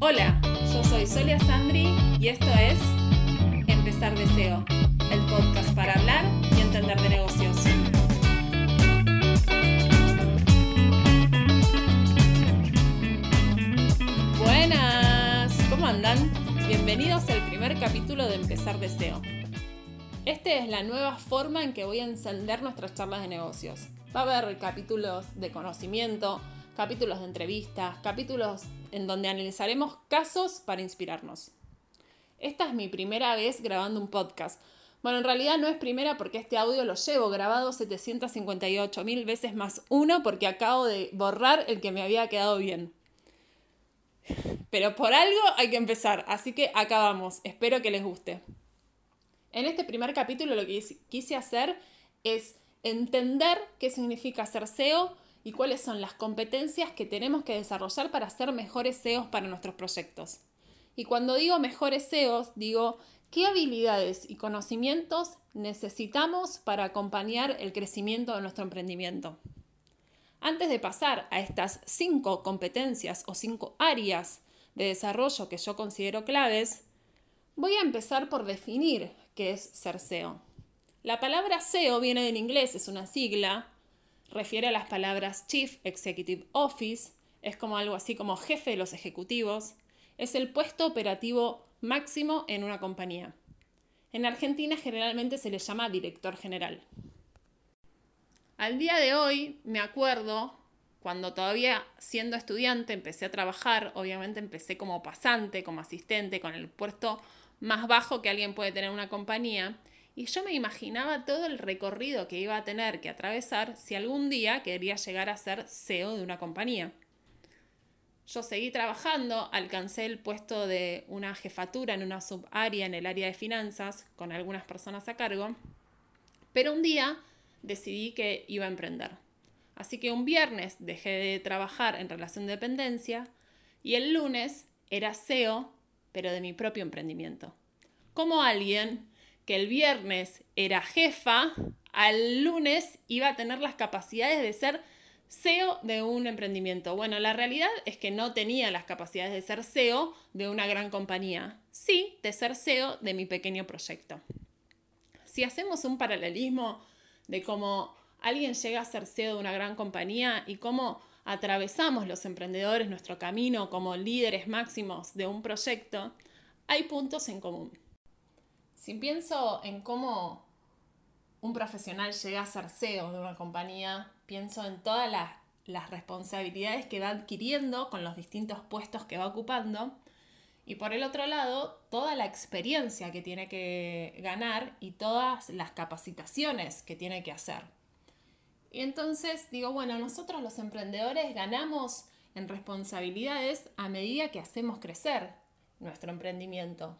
Hola, yo soy Solia Sandri y esto es Empezar Deseo, el podcast para hablar y entender de negocios. Buenas, ¿cómo andan? Bienvenidos al primer capítulo de Empezar Deseo. Esta es la nueva forma en que voy a encender nuestras charlas de negocios. Va a haber capítulos de conocimiento, capítulos de entrevistas, capítulos en donde analizaremos casos para inspirarnos. Esta es mi primera vez grabando un podcast. Bueno, en realidad no es primera porque este audio lo llevo grabado 758 mil veces más uno porque acabo de borrar el que me había quedado bien. Pero por algo hay que empezar, así que acabamos. Espero que les guste. En este primer capítulo lo que quise hacer es entender qué significa ser SEO y cuáles son las competencias que tenemos que desarrollar para ser mejores SEOs para nuestros proyectos. Y cuando digo mejores SEOs, digo qué habilidades y conocimientos necesitamos para acompañar el crecimiento de nuestro emprendimiento. Antes de pasar a estas cinco competencias o cinco áreas de desarrollo que yo considero claves, voy a empezar por definir qué es ser SEO. La palabra SEO viene del inglés, es una sigla, refiere a las palabras Chief Executive Office, es como algo así como jefe de los ejecutivos, es el puesto operativo máximo en una compañía. En Argentina generalmente se le llama director general. Al día de hoy me acuerdo, cuando todavía siendo estudiante empecé a trabajar, obviamente empecé como pasante, como asistente, con el puesto más bajo que alguien puede tener en una compañía, y yo me imaginaba todo el recorrido que iba a tener que atravesar si algún día quería llegar a ser CEO de una compañía. Yo seguí trabajando, alcancé el puesto de una jefatura en una subárea en el área de finanzas, con algunas personas a cargo, pero un día decidí que iba a emprender. Así que un viernes dejé de trabajar en relación de dependencia y el lunes era CEO, pero de mi propio emprendimiento. Como alguien que el viernes era jefa, al lunes iba a tener las capacidades de ser CEO de un emprendimiento. Bueno, la realidad es que no tenía las capacidades de ser CEO de una gran compañía, sí de ser CEO de mi pequeño proyecto. Si hacemos un paralelismo de cómo alguien llega a ser CEO de una gran compañía y cómo atravesamos los emprendedores nuestro camino como líderes máximos de un proyecto, hay puntos en común. Si pienso en cómo un profesional llega a ser CEO de una compañía, pienso en todas las, responsabilidades que va adquiriendo con los distintos puestos que va ocupando. Y por el otro lado, toda la experiencia que tiene que ganar y todas las capacitaciones que tiene que hacer. Y entonces digo, bueno, nosotros los emprendedores ganamos en responsabilidades a medida que hacemos crecer nuestro emprendimiento.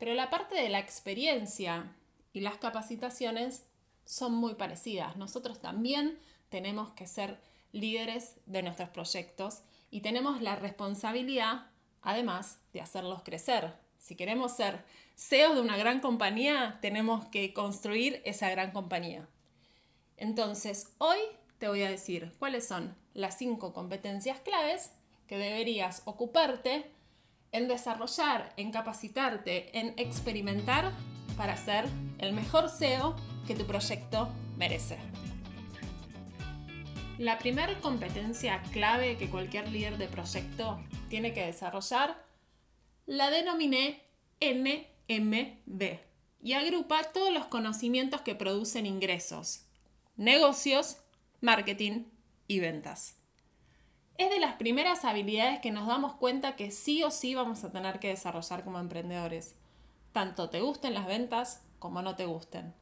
Pero la parte de la experiencia y las capacitaciones son muy parecidas. Nosotros también tenemos que ser líderes de nuestros proyectos y tenemos la responsabilidad, además, de hacerlos crecer. Si queremos ser CEOs de una gran compañía, tenemos que construir esa gran compañía. Entonces, hoy te voy a decir cuáles son las cinco competencias claves que deberías ocuparte en desarrollar, en capacitarte, en experimentar para ser el mejor SEO que tu proyecto merece. La primera competencia clave que cualquier líder de proyecto tiene que desarrollar la denominé NMB y agrupa todos los conocimientos que producen ingresos, negocios, marketing y ventas es de las primeras habilidades que nos damos cuenta que sí o sí vamos a tener que desarrollar como emprendedores, tanto te gusten las ventas como no te gusten.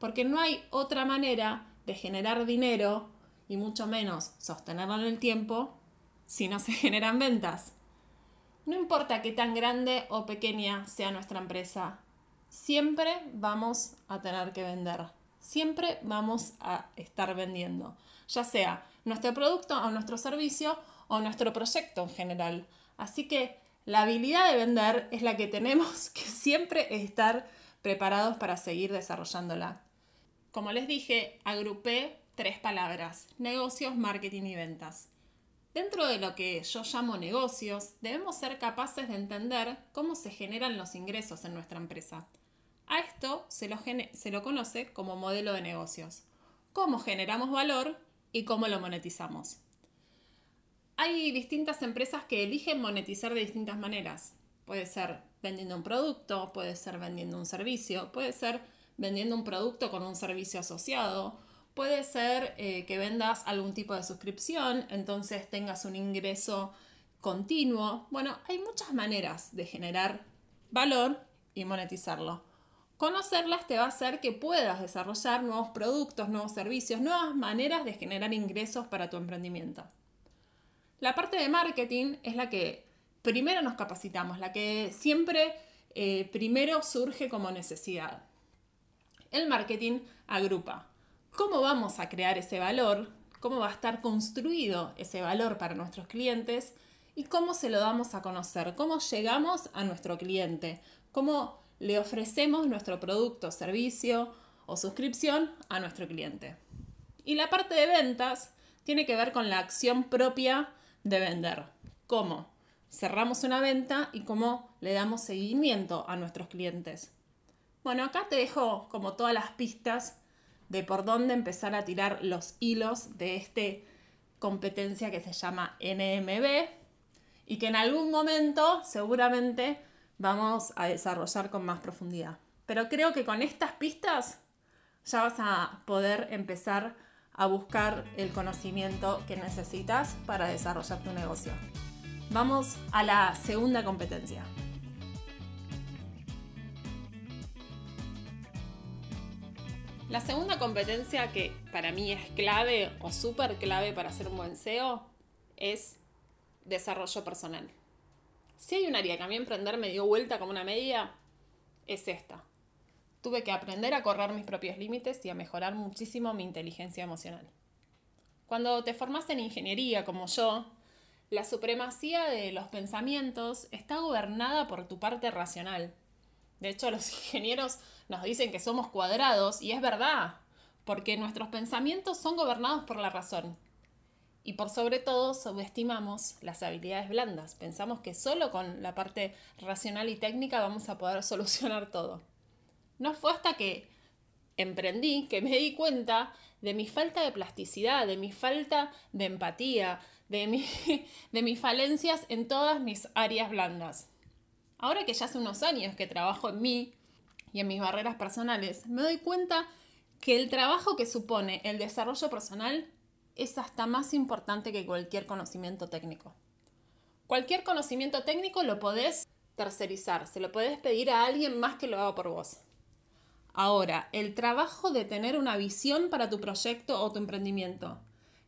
Porque no hay otra manera de generar dinero y mucho menos sostenerlo en el tiempo si no se generan ventas. No importa qué tan grande o pequeña sea nuestra empresa, siempre vamos a tener que vender, siempre vamos a estar vendiendo, ya sea nuestro producto o nuestro servicio o nuestro proyecto en general. Así que la habilidad de vender es la que tenemos que siempre estar preparados para seguir desarrollándola. Como les dije, agrupé tres palabras, negocios, marketing y ventas. Dentro de lo que yo llamo negocios, debemos ser capaces de entender cómo se generan los ingresos en nuestra empresa. A esto se lo, se lo conoce como modelo de negocios. Cómo generamos valor y cómo lo monetizamos. Hay distintas empresas que eligen monetizar de distintas maneras. Puede ser vendiendo un producto, puede ser vendiendo un servicio, puede ser vendiendo un producto con un servicio asociado, puede ser eh, que vendas algún tipo de suscripción, entonces tengas un ingreso continuo. Bueno, hay muchas maneras de generar valor y monetizarlo. Conocerlas te va a hacer que puedas desarrollar nuevos productos, nuevos servicios, nuevas maneras de generar ingresos para tu emprendimiento. La parte de marketing es la que primero nos capacitamos, la que siempre eh, primero surge como necesidad. El marketing agrupa. Cómo vamos a crear ese valor, cómo va a estar construido ese valor para nuestros clientes y cómo se lo damos a conocer, cómo llegamos a nuestro cliente, cómo le ofrecemos nuestro producto, servicio o suscripción a nuestro cliente. Y la parte de ventas tiene que ver con la acción propia de vender. ¿Cómo? Cerramos una venta y cómo le damos seguimiento a nuestros clientes. Bueno, acá te dejo como todas las pistas de por dónde empezar a tirar los hilos de esta competencia que se llama NMB y que en algún momento seguramente vamos a desarrollar con más profundidad. Pero creo que con estas pistas ya vas a poder empezar a buscar el conocimiento que necesitas para desarrollar tu negocio. Vamos a la segunda competencia. La segunda competencia que para mí es clave o súper clave para hacer un buen SEO es desarrollo personal. Si hay un área que a mí emprender me dio vuelta como una media, es esta. Tuve que aprender a correr mis propios límites y a mejorar muchísimo mi inteligencia emocional. Cuando te formas en ingeniería como yo, la supremacía de los pensamientos está gobernada por tu parte racional. De hecho, los ingenieros nos dicen que somos cuadrados y es verdad, porque nuestros pensamientos son gobernados por la razón. Y por sobre todo subestimamos las habilidades blandas. Pensamos que solo con la parte racional y técnica vamos a poder solucionar todo. No fue hasta que emprendí que me di cuenta de mi falta de plasticidad, de mi falta de empatía, de, de mis falencias en todas mis áreas blandas. Ahora que ya hace unos años que trabajo en mí, y en mis barreras personales, me doy cuenta que el trabajo que supone el desarrollo personal es hasta más importante que cualquier conocimiento técnico. Cualquier conocimiento técnico lo podés tercerizar, se lo podés pedir a alguien más que lo haga por vos. Ahora, el trabajo de tener una visión para tu proyecto o tu emprendimiento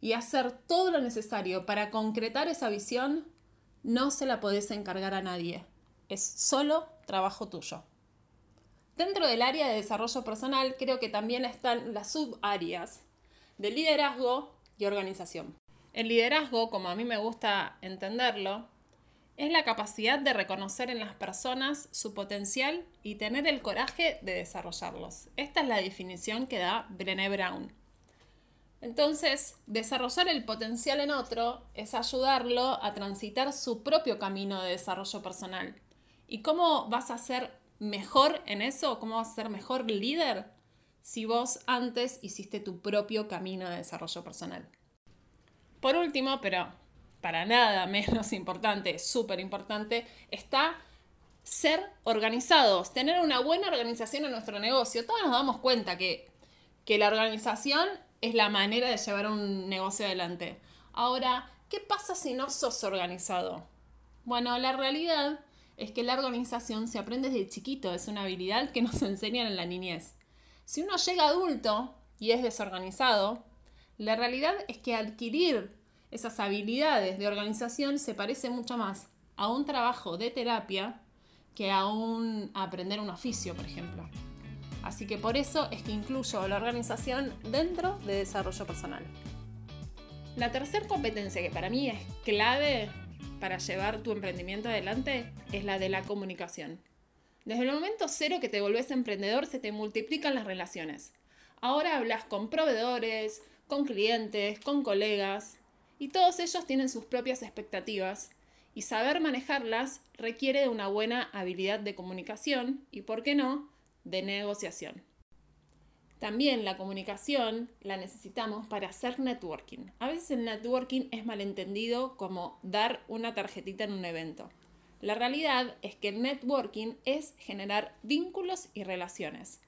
y hacer todo lo necesario para concretar esa visión, no se la podés encargar a nadie. Es solo trabajo tuyo. Dentro del área de desarrollo personal creo que también están las subáreas de liderazgo y organización. El liderazgo, como a mí me gusta entenderlo, es la capacidad de reconocer en las personas su potencial y tener el coraje de desarrollarlos. Esta es la definición que da Brené Brown. Entonces, desarrollar el potencial en otro es ayudarlo a transitar su propio camino de desarrollo personal. ¿Y cómo vas a ser mejor en eso? ¿Cómo vas a ser mejor líder si vos antes hiciste tu propio camino de desarrollo personal? Por último, pero para nada menos importante, súper importante, está ser organizados, tener una buena organización en nuestro negocio. Todos nos damos cuenta que, que la organización es la manera de llevar un negocio adelante. Ahora, ¿qué pasa si no sos organizado? Bueno, la realidad es que la organización se aprende desde chiquito, es una habilidad que nos enseñan en la niñez. Si uno llega adulto y es desorganizado, la realidad es que adquirir esas habilidades de organización se parece mucho más a un trabajo de terapia que a un aprender un oficio, por ejemplo. Así que por eso es que incluyo la organización dentro de desarrollo personal. La tercera competencia que para mí es clave para llevar tu emprendimiento adelante es la de la comunicación. Desde el momento cero que te volvés emprendedor se te multiplican las relaciones. Ahora hablas con proveedores, con clientes, con colegas Y todos ellos tienen sus propias expectativas y saber manejarlas requiere de una buena habilidad de comunicación y, por qué no, de negociación. También la comunicación la necesitamos para hacer networking. A veces el networking es malentendido como dar una tarjetita en un evento. La realidad es que networking es generar vínculos y relaciones.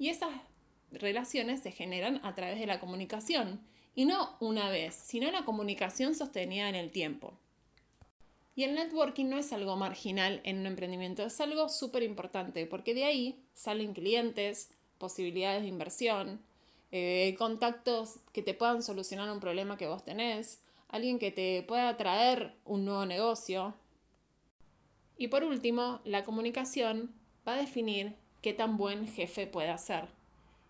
Y esas relaciones se generan a través de la comunicación. Y no una vez, sino la comunicación sostenida en el tiempo. Y el networking no es algo marginal en un emprendimiento, es algo súper importante, porque de ahí salen clientes, posibilidades de inversión, eh, contactos que te puedan solucionar un problema que vos tenés, alguien que te pueda traer un nuevo negocio. Y por último, la comunicación va a definir qué tan buen jefe puede ser.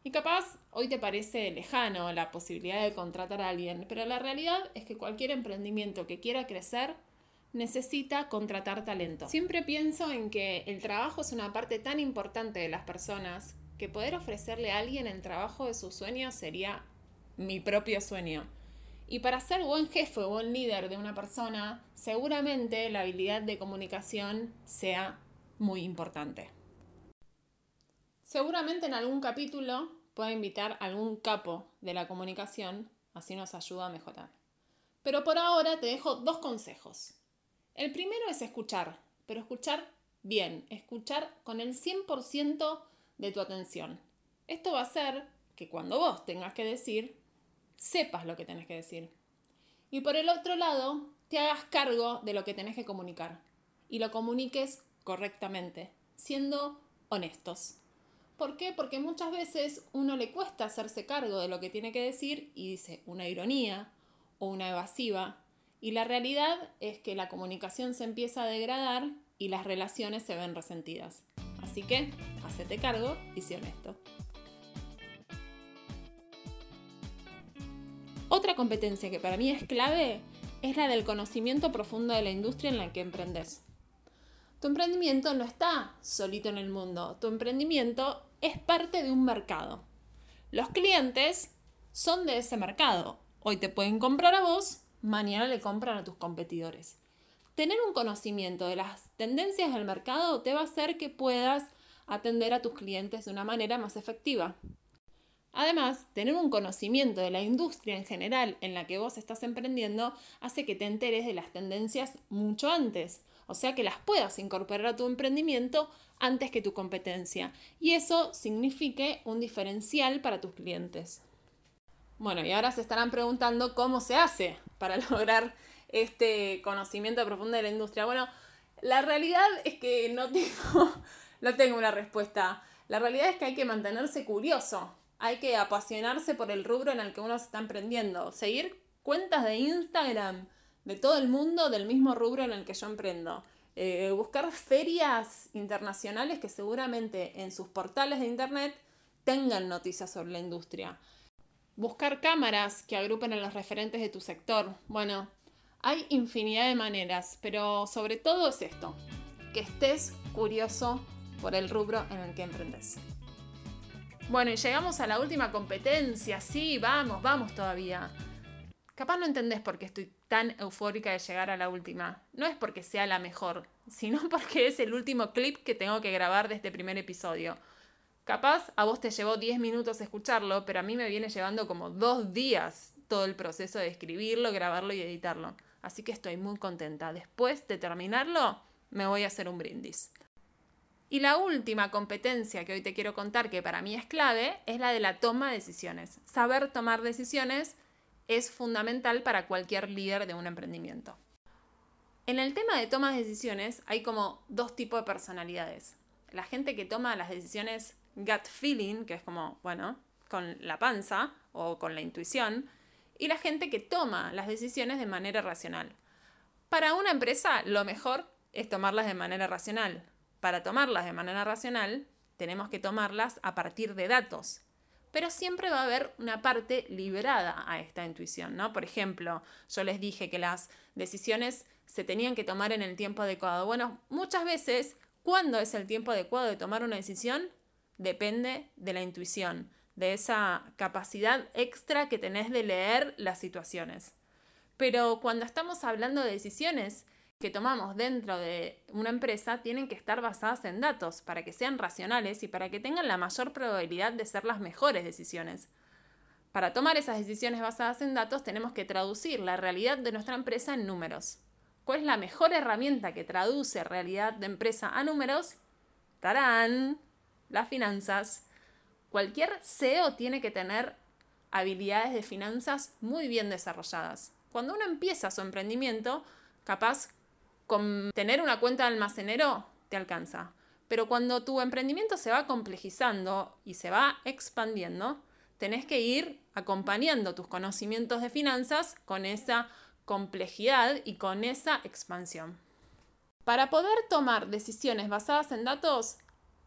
Y capaz hoy te parece lejano la posibilidad de contratar a alguien, pero la realidad es que cualquier emprendimiento que quiera crecer necesita contratar talento. Siempre pienso en que el trabajo es una parte tan importante de las personas que poder ofrecerle a alguien el trabajo de sus sueños sería mi propio sueño. Y para ser buen jefe o buen líder de una persona, seguramente la habilidad de comunicación sea muy importante. Seguramente en algún capítulo pueda invitar algún capo de la comunicación, así nos ayuda a mejorar. Pero por ahora te dejo dos consejos. El primero es escuchar, pero escuchar bien, escuchar con el 100% de tu atención. Esto va a hacer que cuando vos tengas que decir, sepas lo que tenés que decir. Y por el otro lado, te hagas cargo de lo que tenés que comunicar y lo comuniques correctamente, siendo honestos. ¿Por qué? Porque muchas veces uno le cuesta hacerse cargo de lo que tiene que decir y dice una ironía o una evasiva y la realidad es que la comunicación se empieza a degradar y las relaciones se ven resentidas. Así que, hacete cargo y sé honesto. Otra competencia que para mí es clave es la del conocimiento profundo de la industria en la que emprendes. Tu emprendimiento no está solito en el mundo, tu emprendimiento es parte de un mercado. Los clientes son de ese mercado. Hoy te pueden comprar a vos mañana le compran a tus competidores. Tener un conocimiento de las tendencias del mercado te va a hacer que puedas atender a tus clientes de una manera más efectiva. Además, tener un conocimiento de la industria en general en la que vos estás emprendiendo hace que te enteres de las tendencias mucho antes, o sea que las puedas incorporar a tu emprendimiento antes que tu competencia, y eso signifique un diferencial para tus clientes. Bueno, y ahora se estarán preguntando cómo se hace para lograr este conocimiento profundo de la industria. Bueno, la realidad es que no tengo, no tengo una respuesta. La realidad es que hay que mantenerse curioso, hay que apasionarse por el rubro en el que uno se está emprendiendo, seguir cuentas de Instagram de todo el mundo del mismo rubro en el que yo emprendo. Eh, buscar ferias internacionales que seguramente en sus portales de internet tengan noticias sobre la industria. Buscar cámaras que agrupen a los referentes de tu sector. Bueno, hay infinidad de maneras, pero sobre todo es esto, que estés curioso por el rubro en el que emprendes. Bueno, y llegamos a la última competencia. Sí, vamos, vamos todavía. Capaz no entendés por qué estoy tan eufórica de llegar a la última. No es porque sea la mejor, sino porque es el último clip que tengo que grabar de este primer episodio. Capaz a vos te llevó 10 minutos escucharlo, pero a mí me viene llevando como dos días todo el proceso de escribirlo, grabarlo y editarlo. Así que estoy muy contenta. Después de terminarlo, me voy a hacer un brindis. Y la última competencia que hoy te quiero contar, que para mí es clave, es la de la toma de decisiones. Saber tomar decisiones es fundamental para cualquier líder de un emprendimiento. En el tema de toma de decisiones hay como dos tipos de personalidades. La gente que toma las decisiones gut feeling, que es como, bueno, con la panza o con la intuición, y la gente que toma las decisiones de manera racional. Para una empresa, lo mejor es tomarlas de manera racional. Para tomarlas de manera racional, tenemos que tomarlas a partir de datos. Pero siempre va a haber una parte liberada a esta intuición, ¿no? Por ejemplo, yo les dije que las decisiones se tenían que tomar en el tiempo adecuado. Bueno, muchas veces, ¿cuándo es el tiempo adecuado de tomar una decisión? depende de la intuición, de esa capacidad extra que tenés de leer las situaciones. Pero cuando estamos hablando de decisiones que tomamos dentro de una empresa, tienen que estar basadas en datos para que sean racionales y para que tengan la mayor probabilidad de ser las mejores decisiones. Para tomar esas decisiones basadas en datos tenemos que traducir la realidad de nuestra empresa en números. ¿Cuál es la mejor herramienta que traduce realidad de empresa a números? ¡Tarán! Las finanzas. Cualquier CEO tiene que tener habilidades de finanzas muy bien desarrolladas. Cuando uno empieza su emprendimiento, capaz con tener una cuenta de almacenero te alcanza. Pero cuando tu emprendimiento se va complejizando y se va expandiendo, tenés que ir acompañando tus conocimientos de finanzas con esa complejidad y con esa expansión. Para poder tomar decisiones basadas en datos,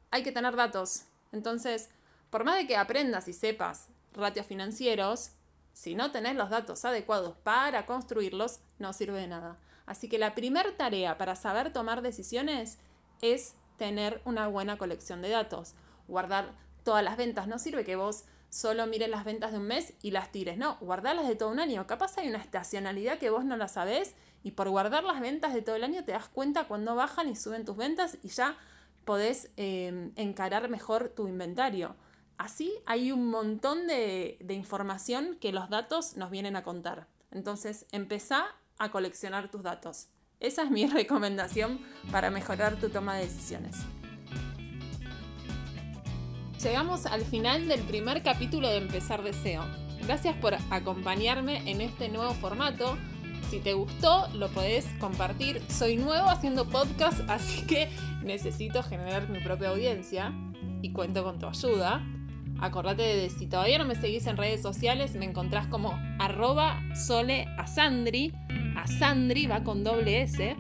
hay que tener datos. Entonces, por más de que aprendas y sepas ratios financieros, si no tenés los datos adecuados para construirlos, no sirve de nada. Así que la primera tarea para saber tomar decisiones es tener una buena colección de datos. Guardar todas las ventas. No sirve que vos solo mires las ventas de un mes y las tires. No, guardarlas de todo un año. Capaz hay una estacionalidad que vos no la sabés y por guardar las ventas de todo el año te das cuenta cuando bajan y suben tus ventas y ya podés em, encarar mejor tu inventario. Así hay un montón de, de información que los datos nos vienen a contar. Entonces, empezá a coleccionar tus datos. Esa es mi recomendación para mejorar tu toma de decisiones. Llegamos al final del primer capítulo de Empezar Deseo. Gracias por acompañarme en este nuevo formato. Si te gustó, lo podés compartir. Soy nuevo haciendo podcast, así que necesito generar mi propia audiencia y cuento con tu ayuda. Acordate de si todavía no me seguís en redes sociales, me encontrás como arroba soleasandri. Asandri va con doble S.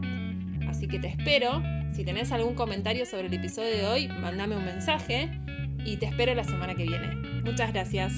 Así que te espero. Si tenés algún comentario sobre el episodio de hoy, mándame un mensaje y te espero la semana que viene. Muchas gracias.